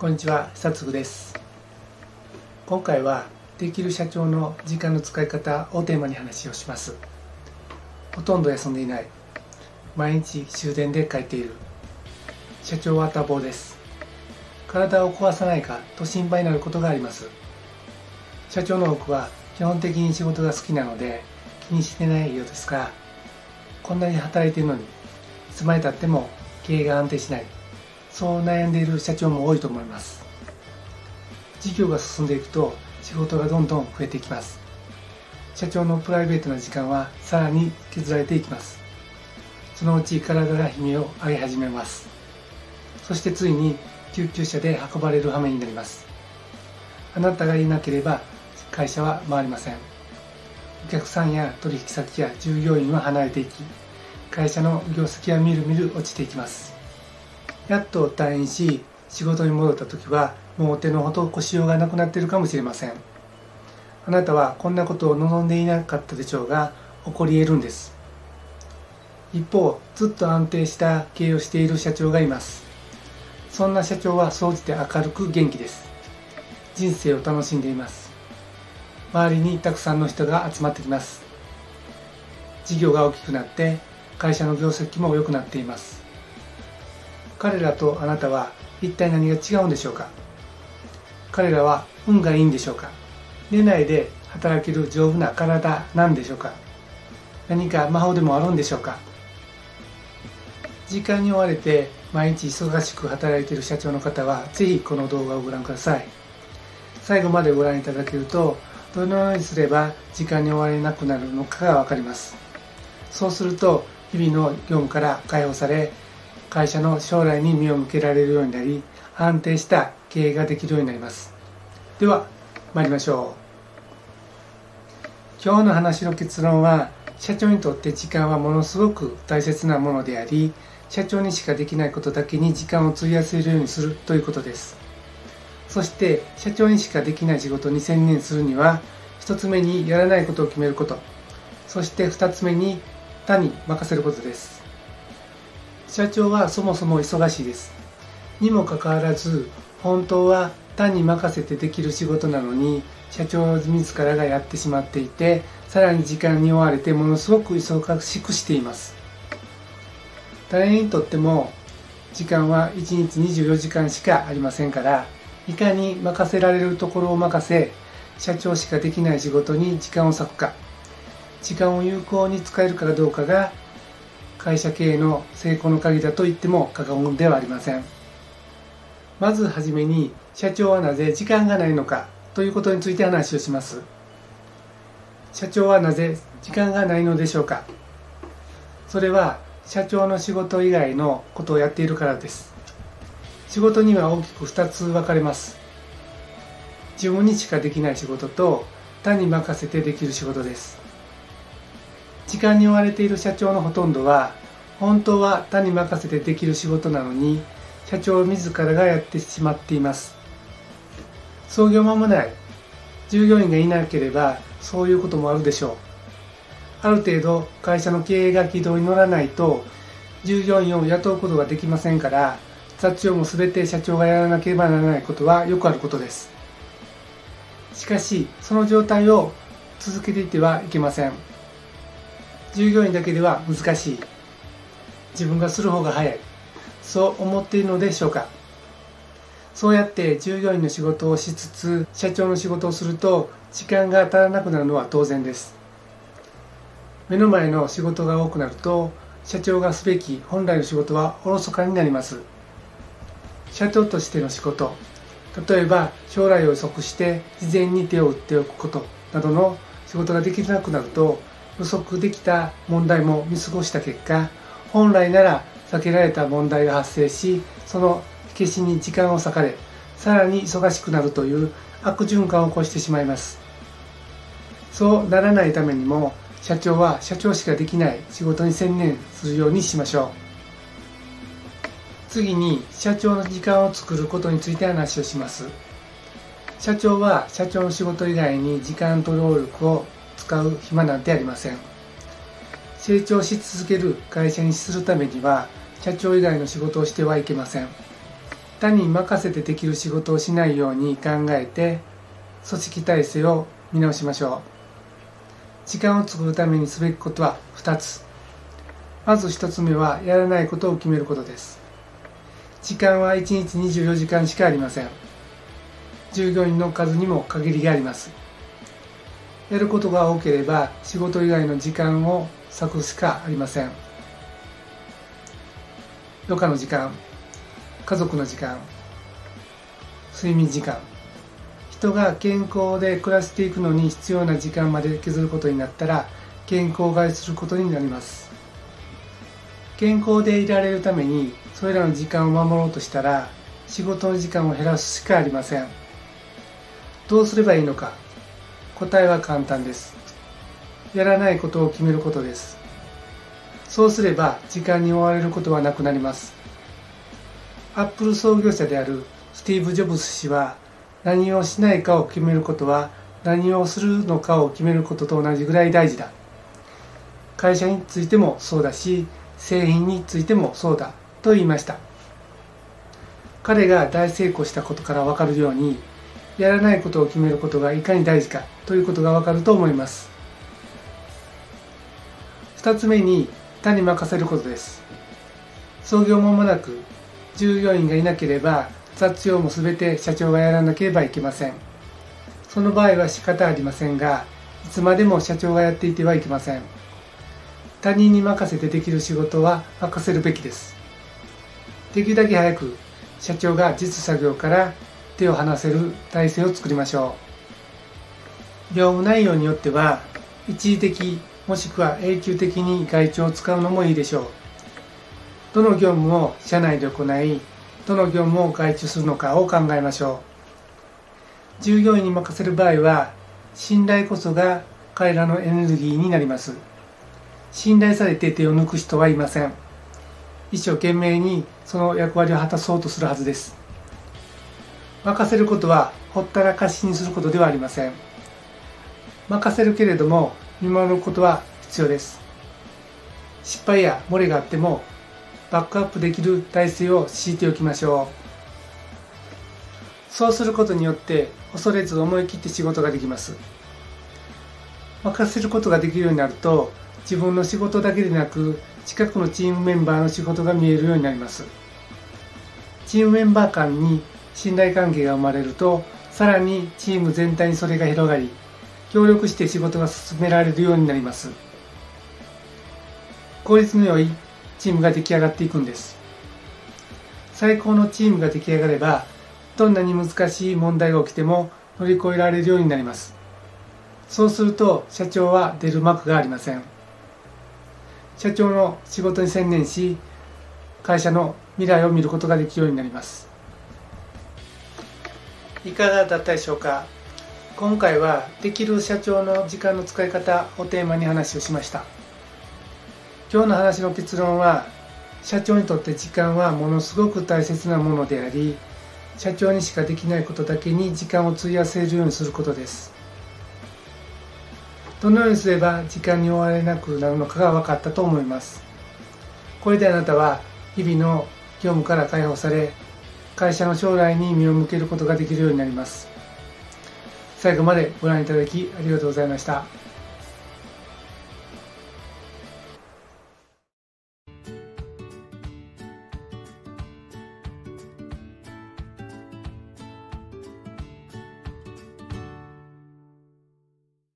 こんにちは久嗣です。今回はできる社長の時間の使い方をテーマに話をします。ほとんど休んでいない。毎日終電で帰っている。社長は多忙です。体を壊さないかと心配になることがあります。社長の多くは基本的に仕事が好きなので気にしてないようですがこんなに働いているのにいつまでたっても経営が安定しない。そう悩んでいる社長も多いと思います。事業が進んでいくと仕事がどんどん増えていきます。社長のプライベートな時間はさらに削られていきます。そのうち体が悲鳴を上げ始めます。そしてついに救急車で運ばれる羽目になります。あなたがいなければ会社は回りません。お客さんや取引先や従業員は離れていき会社の業績はみるみる落ちていきます。やっと退院し仕事に戻った時はもう手の施しようがなくなっているかもしれません。あなたはこんなことを望んでいなかったでしょうが起こり得るんです。一方ずっと安定した経営をしている社長がいます。そんな社長は総じて明るく元気です。人生を楽しんでいます。周りにたくさんの人が集まってきます。事業が大きくなって会社の業績も良くなっています。彼らとあなたは一体何が違うんでしょうか？彼らは運がいいんでしょうか？寝ないで働ける丈夫な体なんでしょうか？何か魔法でもあるんでしょうか？時間に追われて毎日忙しく働いている社長の方はぜひこの動画をご覧ください。最後までご覧いただけるとどのようにすれば時間に追われなくなるのかが分かります。そうすると日々の業務から解放され会社の将来に目を向けられるようになり安定した経営ができるようになります。では参りましょう。今日の話の結論は社長にとって時間はものすごく大切なものであり社長にしかできないことだけに時間を費やせるようにするということです。そして社長にしかできない仕事に専念するには1つ目にやらないことを決めること。そして2つ目に他に任せることです。社長はそもそも忙しいです。にもかかわらず本当は単に任せてできる仕事なのに社長自らがやってしまっていてさらに時間に追われてものすごく忙しくしています。誰にとっても時間は1日24時間しかありませんからいかに任せられるところを任せ社長しかできない仕事に時間を割くか。時間を有効に使えるかどうかが会社経営の成功の鍵だと言っても過言ではありません。まずはじめに社長はなぜ時間がないのかということについて話をします。社長はなぜ時間がないのでしょうか。それは社長の仕事以外のことをやっているからです。仕事には大きく2つ分かれます。自分にしかできない仕事と他に任せてできる仕事です。時間に追われている社長のほとんどは本当は他に任せてできる仕事なのに社長自らがやってしまっています。創業間もない。従業員がいなければそういうこともあるでしょう。ある程度会社の経営が軌道に乗らないと従業員を雇うことができませんから雑用も全て社長がやらなければならないことはよくあることです。しかしその状態を続けていてはいけません。従業員だけでは難しい。自分がする方が早い。そう思っているのでしょうか。そうやって従業員の仕事をしつつ社長の仕事をすると時間が足らなくなるのは当然です。目の前の仕事が多くなると社長がすべき本来の仕事はおろそかになります。社長としての仕事例えば将来を予測して事前に手を打っておくことなどの仕事ができなくなると予測できた問題も見過ごした結果本来なら避けられた問題が発生しその火消しに時間を割かれさらに忙しくなるという悪循環を起こしてしまいます。そうならないためにも社長は社長しかできない仕事に専念するようにしましょう。次に社長の時間を作ることについて話をします。社長は社長の仕事以外に時間と労力を使う暇なんてありません。成長し続ける会社にするためには社長以外の仕事をしてはいけません。他に任せてできる仕事をしないように考えて組織体制を見直しましょう。時間を作るためにすべきことは2つ。まず1つ目はやらないことを決めることです。時間は1日24時間しかありません。従業員の数にも限りがあります。やることが多ければ仕事以外の時間を割くしかありません。余暇の時間家族の時間睡眠時間人が健康で暮らしていくのに必要な時間まで削ることになったら健康を害することになります。健康でいられるためにそれらの時間を守ろうとしたら仕事の時間を減らすしかありません。どうすればいいのか答えは簡単です。やらないことを決めることです。そうすれば時間に追われることはなくなります。アップル創業者であるスティーブ・ジョブズ氏は何をしないかを決めることは何をするのかを決めることと同じぐらい大事だ。会社についてもそうだし製品についてもそうだと言いました。彼が大成功したことから分かるようにやらないことを決めることがいかに大事か。ということが分かると思います。2つ目に他に任せることです。創業間もなく従業員がいなければ雑用も全て社長がやらなければいけません。その場合は仕方ありませんがいつまでも社長がやっていてはいけません。他人に任せてできる仕事は任せるべきです。できるだけ早く社長が実作業から手を離せる体制を作りましょう。業務内容によっては一時的もしくは永久的に外注を使うのもいいでしょう。どの業務を社内で行いどの業務を外注するのかを考えましょう。従業員に任せる場合は信頼こそが彼らのエネルギーになります。信頼されて手を抜く人はいません。一生懸命にその役割を果たそうとするはずです。任せることはほったらかしにすることではありません。任せるけれども見守ることは必要です。失敗や漏れがあってもバックアップできる体制を敷いておきましょう。そうすることによって恐れず思い切って仕事ができます。任せることができるようになると自分の仕事だけでなく近くのチームメンバーの仕事が見えるようになります。チームメンバー間に信頼関係が生まれるとさらにチーム全体にそれが広がり協力して仕事が進められるようになります。効率の良いチームが出来上がっていくんです。最高のチームが出来上がればどんなに難しい問題が起きても乗り越えられるようになります。そうすると社長は出る幕がありません。社長の仕事に専念し会社の未来を見ることができるようになります。いかがだったでしょうか？今回はできる社長の時間の使い方をテーマに話をしました。今日の話の結論は社長にとって時間はものすごく大切なものであり社長にしかできないことだけに時間を費やせるようにすることです。どのようにすれば時間に追われなくなるのかが分かったと思います。これであなたは日々の業務から解放され会社の将来に目を向けることができるようになります。最後までご覧いただきありがとうございました。